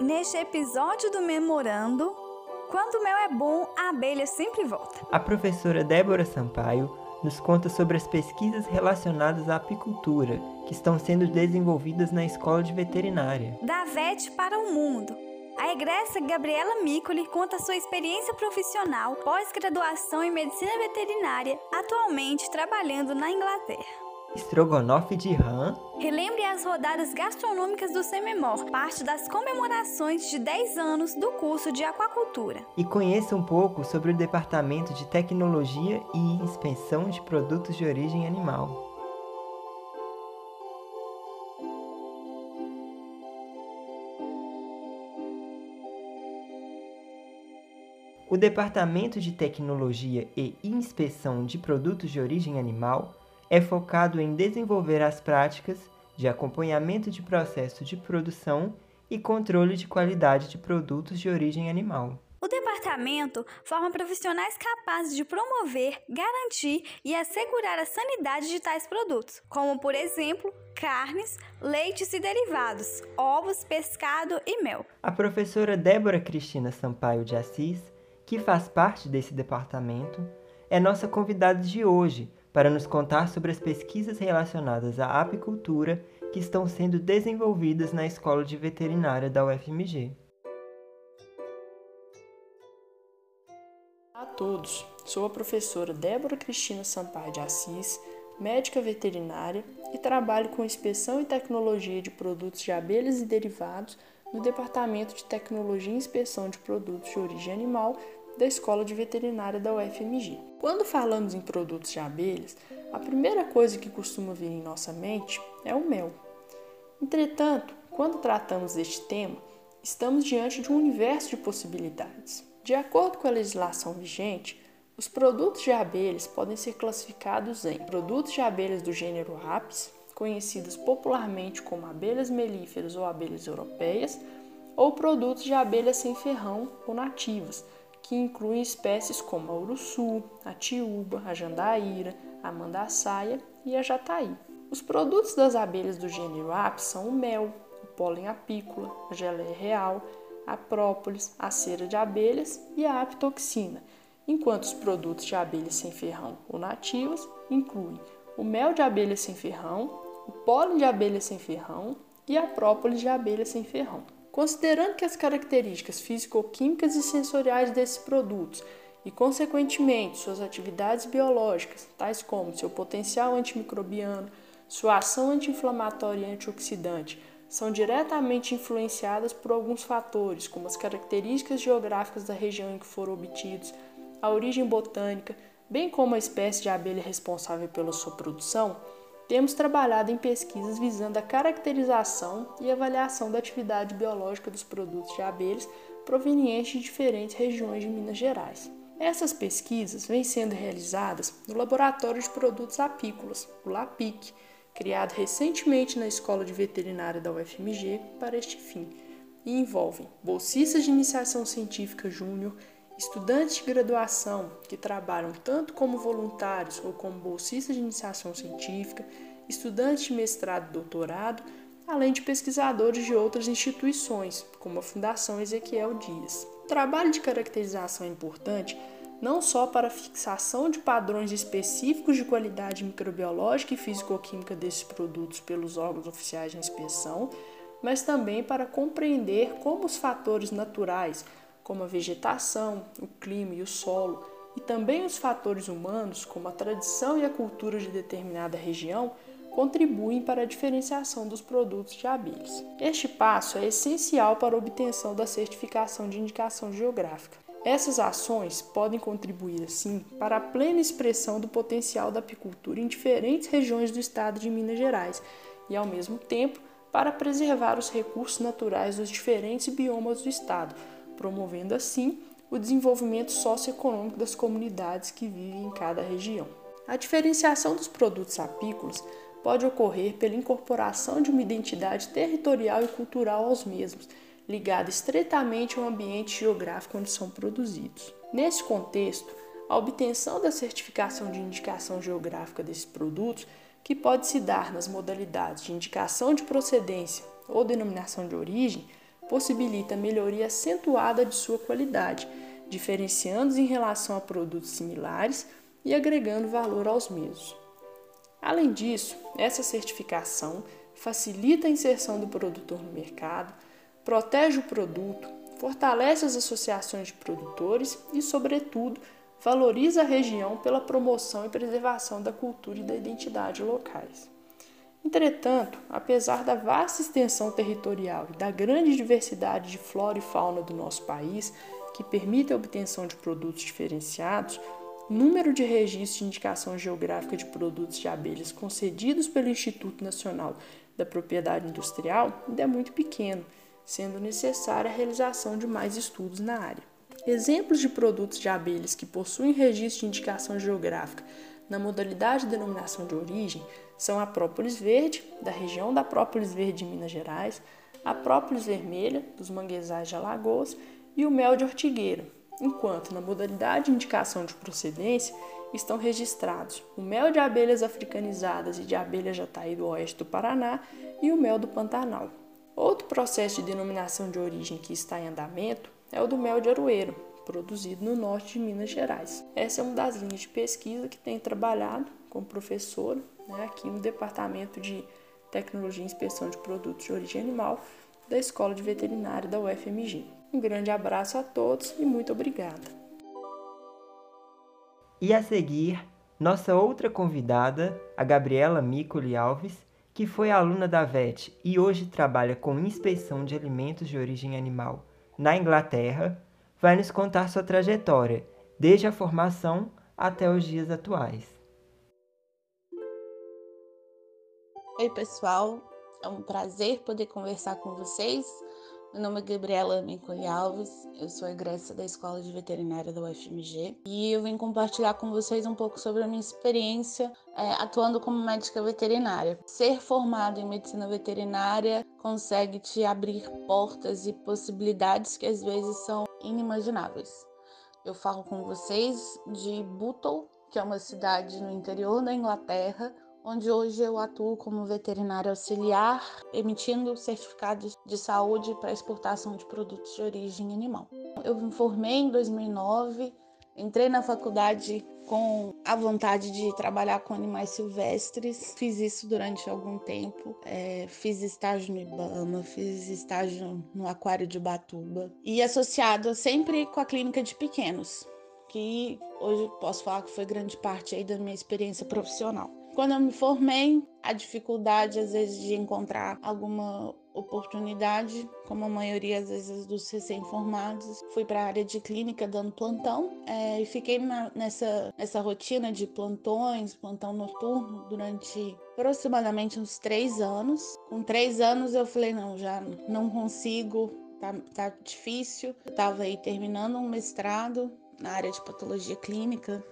Neste episódio do Memorando, quando o mel é bom, a abelha sempre volta. A professora Débora Sampaio nos conta sobre as pesquisas relacionadas à apicultura que estão sendo desenvolvidas na Escola de Veterinária. Da VET para o mundo. A egressa Gabriela Micoli conta sua experiência profissional pós-graduação em medicina veterinária, atualmente trabalhando na Inglaterra. Estrogonofe de rã. Relembre as rodadas gastronômicas do Sememor, parte das comemorações de 10 anos do curso de aquacultura. E conheça um pouco sobre o Departamento de Tecnologia e Inspeção de Produtos de Origem Animal. O Departamento de Tecnologia e Inspeção de Produtos de Origem Animal é focado em desenvolver as práticas de acompanhamento de processo de produção e controle de qualidade de produtos de origem animal. O departamento forma profissionais capazes de promover, garantir e assegurar a sanidade de tais produtos, como, por exemplo, carnes, leites e derivados, ovos, pescado e mel. A professora Débora Cristina Sampaio de Assis, que faz parte desse departamento, é nossa convidada de hoje para nos contar sobre as pesquisas relacionadas à apicultura que estão sendo desenvolvidas na Escola de Veterinária da UFMG. Olá a todos, sou a professora Débora Cristina Sampaio de Assis, médica veterinária e trabalho com inspeção e tecnologia de produtos de abelhas e derivados no Departamento de Tecnologia e Inspeção de Produtos de Origem Animal da Escola de Veterinária da UFMG. Quando falamos em produtos de abelhas, a primeira coisa que costuma vir em nossa mente é o mel. Entretanto, quando tratamos deste tema, estamos diante de um universo de possibilidades. De acordo com a legislação vigente, os produtos de abelhas podem ser classificados em produtos de abelhas do gênero Apis, conhecidas popularmente como abelhas melíferas ou abelhas europeias, ou produtos de abelhas sem ferrão ou nativas, que incluem espécies como a uruçu, a tiúba, a jandaíra, a mandaçaia e a jataí. Os produtos das abelhas do gênero Apis são o mel, o pólen apícola, a geleia real, a própolis, a cera de abelhas e a apitoxina, enquanto os produtos de abelhas sem ferrão ou nativas incluem o mel de abelha sem ferrão, o pólen de abelha sem ferrão e a própolis de abelha sem ferrão. Considerando que as características físico-químicas e sensoriais desses produtos e, consequentemente, suas atividades biológicas, tais como seu potencial antimicrobiano, sua ação anti-inflamatória e antioxidante, são diretamente influenciadas por alguns fatores, como as características geográficas da região em que foram obtidos, a origem botânica, bem como a espécie de abelha responsável pela sua produção, temos trabalhado em pesquisas visando a caracterização e avaliação da atividade biológica dos produtos de abelhas provenientes de diferentes regiões de Minas Gerais. Essas pesquisas vêm sendo realizadas no Laboratório de Produtos Apícolas, o LAPIC, criado recentemente na Escola de Veterinária da UFMG para este fim, e envolvem bolsistas de iniciação científica júnior, estudantes de graduação que trabalham tanto como voluntários ou como bolsistas de iniciação científica, estudantes de mestrado e doutorado, além de pesquisadores de outras instituições, como a Fundação Ezequiel Dias. O trabalho de caracterização é importante não só para a fixação de padrões específicos de qualidade microbiológica e físico-química desses produtos pelos órgãos oficiais de inspeção, mas também para compreender como os fatores naturais como a vegetação, o clima e o solo, e também os fatores humanos, como a tradição e a cultura de determinada região, contribuem para a diferenciação dos produtos de abelhas. Este passo é essencial para a obtenção da certificação de indicação geográfica. Essas ações podem contribuir, assim, para a plena expressão do potencial da apicultura em diferentes regiões do estado de Minas Gerais e, ao mesmo tempo, para preservar os recursos naturais dos diferentes biomas do estado, promovendo assim o desenvolvimento socioeconômico das comunidades que vivem em cada região. A diferenciação dos produtos apícolas pode ocorrer pela incorporação de uma identidade territorial e cultural aos mesmos, ligada estreitamente ao ambiente geográfico onde são produzidos. Nesse contexto, a obtenção da certificação de indicação geográfica desses produtos, que pode se dar nas modalidades de indicação de procedência ou denominação de origem possibilita melhoria acentuada de sua qualidade, diferenciando-os em relação a produtos similares e agregando valor aos mesmos. Além disso, essa certificação facilita a inserção do produtor no mercado, protege o produto, fortalece as associações de produtores e, sobretudo, valoriza a região pela promoção e preservação da cultura e da identidade locais. Entretanto, apesar da vasta extensão territorial e da grande diversidade de flora e fauna do nosso país, que permite a obtenção de produtos diferenciados, o número de registros de indicação geográfica de produtos de abelhas concedidos pelo Instituto Nacional da Propriedade Industrial ainda é muito pequeno, sendo necessária a realização de mais estudos na área. Exemplos de produtos de abelhas que possuem registro de indicação geográfica na modalidade de denominação de origem são a própolis verde, da região da própolis verde de Minas Gerais, a própolis vermelha, dos manguezais de Alagoas, e o mel de ortigueira, enquanto na modalidade de indicação de procedência estão registrados o mel de abelhas africanizadas e de abelha jataí do oeste do Paraná e o mel do Pantanal. Outro processo de denominação de origem que está em andamento é o do mel de aroeiro, produzido no norte de Minas Gerais. Essa é uma das linhas de pesquisa que tem trabalhado como professor né, aqui no Departamento de Tecnologia e Inspeção de Produtos de Origem Animal da Escola de Veterinária da UFMG. Um grande abraço a todos e muito obrigada. E a seguir, nossa outra convidada, a Gabriela Micoli Alves, que foi aluna da VET e hoje trabalha com inspeção de alimentos de origem animal na Inglaterra, vai nos contar sua trajetória, desde a formação até os dias atuais. Oi, pessoal. É um prazer poder conversar com vocês. Meu nome é Gabriela Mincoli Alves, eu sou egressa da Escola de Veterinária da UFMG e eu vim compartilhar com vocês um pouco sobre a minha experiência é, atuando como médica veterinária. Ser formado em medicina veterinária consegue te abrir portas e possibilidades que às vezes são inimagináveis. Eu falo com vocês de Bootle, que é uma cidade no interior da Inglaterra, onde hoje eu atuo como veterinária auxiliar, emitindo certificados de saúde para exportação de produtos de origem animal. Eu me formei em 2009, entrei na faculdade com a vontade de trabalhar com animais silvestres. Fiz isso durante algum tempo. É, fiz estágio no Ibama, fiz estágio no Aquário de Batuba e associado sempre com a clínica de pequenos, que hoje posso falar que foi grande parte aí da minha experiência profissional. Quando eu me formei, a dificuldade às vezes de encontrar alguma oportunidade, como a maioria às vezes dos recém-formados, fui para a área de clínica dando plantão é, e fiquei na, nessa, nessa rotina de plantões, plantão noturno durante aproximadamente uns três anos. Com três anos eu falei não, já não consigo, tá, tá difícil. Eu estava aí terminando um mestrado na área de patologia clínica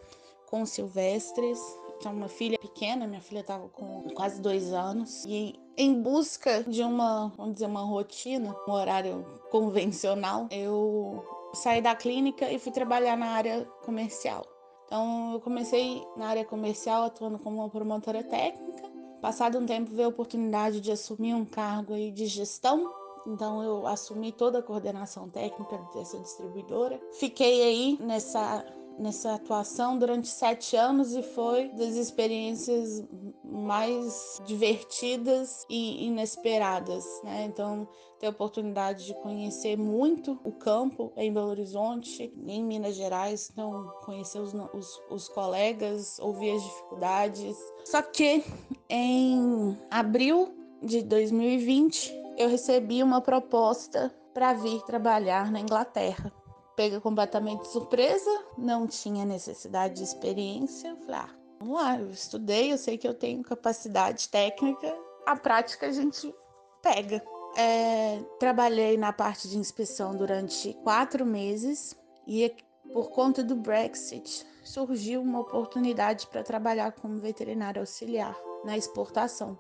com silvestres tinha uma filha pequena, minha filha estava com quase dois anos, e em busca de uma, vamos dizer, uma rotina, um horário convencional, eu saí da clínica e fui trabalhar na área comercial. Então, eu comecei na área comercial atuando como uma promotora técnica. Passado um tempo, veio a oportunidade de assumir um cargo aí de gestão. Então, eu assumi toda a coordenação técnica dessa distribuidora. Fiquei aí nessa nessa atuação durante sete anos e foi das experiências mais divertidas e inesperadas, né? Então, ter a oportunidade de conhecer muito o campo em Belo Horizonte, em Minas Gerais, então conhecer os, os, os colegas, ouvir as dificuldades. Só que em abril de 2020 eu recebi uma proposta para vir trabalhar na Inglaterra pega completamente de surpresa, não tinha necessidade de experiência. Falei, ah, vamos lá, eu estudei, eu sei que eu tenho capacidade técnica, a prática a gente pega. É, trabalhei na parte de inspeção durante quatro meses e por conta do Brexit surgiu uma oportunidade para trabalhar como veterinário auxiliar na exportação.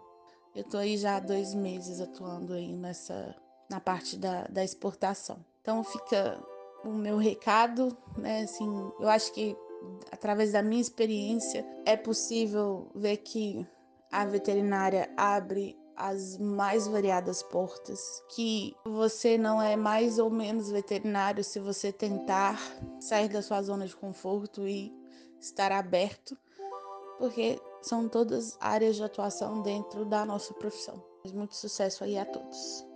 Eu estou aí já há dois meses atuando aí nessa na parte da, da exportação. Então fica o meu recado, né? Assim, eu acho que através da minha experiência é possível ver que a veterinária abre as mais variadas portas, que você não é mais ou menos veterinário se você tentar sair da sua zona de conforto e estar aberto, porque são todas áreas de atuação dentro da nossa profissão. Muito sucesso aí a todos.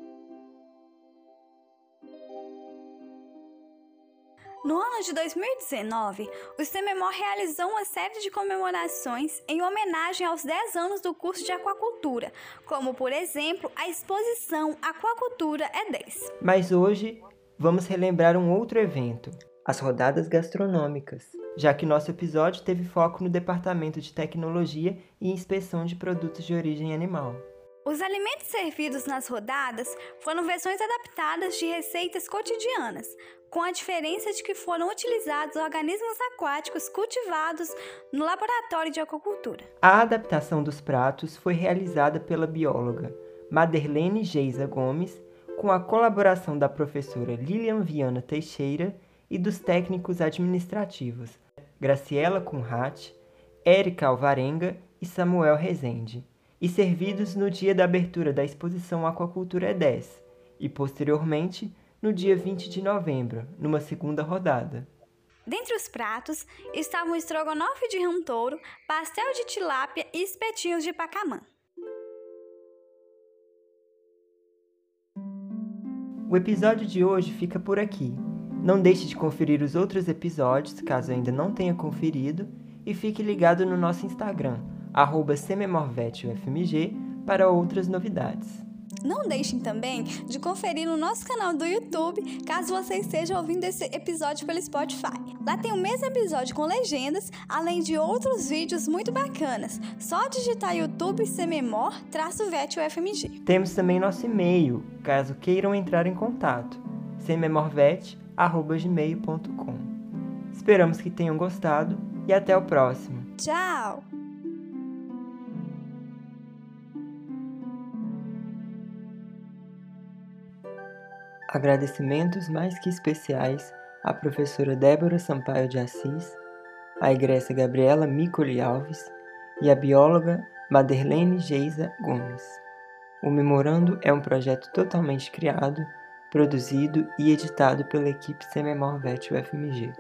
No ano de 2019, o CEMEMOR realizou uma série de comemorações em homenagem aos 10 anos do curso de aquacultura, como, por exemplo, a exposição Aquacultura é 10. Mas hoje vamos relembrar um outro evento, as rodadas gastronômicas, já que nosso episódio teve foco no Departamento de Tecnologia e Inspeção de Produtos de Origem Animal. Os alimentos servidos nas rodadas foram versões adaptadas de receitas cotidianas, com a diferença de que foram utilizados organismos aquáticos cultivados no laboratório de aquacultura. A adaptação dos pratos foi realizada pela bióloga Maderlene Geisa Gomes, com a colaboração da professora Lilian Viana Teixeira e dos técnicos administrativos Graciela Kunrat, Érica Alvarenga e Samuel Rezende e servidos no dia da abertura da exposição Aquacultura 10 e, posteriormente, no dia 20 de novembro, numa segunda rodada. Dentre os pratos estavam estrogonofe de rantouro, pastel de tilápia e espetinhos de pacamã. O episódio de hoje fica por aqui. Não deixe de conferir os outros episódios, caso ainda não tenha conferido, e fique ligado no nosso Instagram, arroba sememorvetufmg, para outras novidades. Não deixem também de conferir no nosso canal do YouTube, caso você esteja ouvindo esse episódio pelo Spotify. Lá tem o mesmo episódio com legendas, além de outros vídeos muito bacanas. Só digitar YouTube sememor-vet Temos também nosso e-mail, caso queiram entrar em contato, sememorvet.gmail.com Esperamos que tenham gostado e até o próximo. Tchau! Agradecimentos mais que especiais à professora Débora Sampaio de Assis, à egressa Gabriela Micoli Alves e à bióloga Maderlene Geisa Gomes. O memorando é um projeto totalmente criado, produzido e editado pela equipe Sememor Vet UFMG.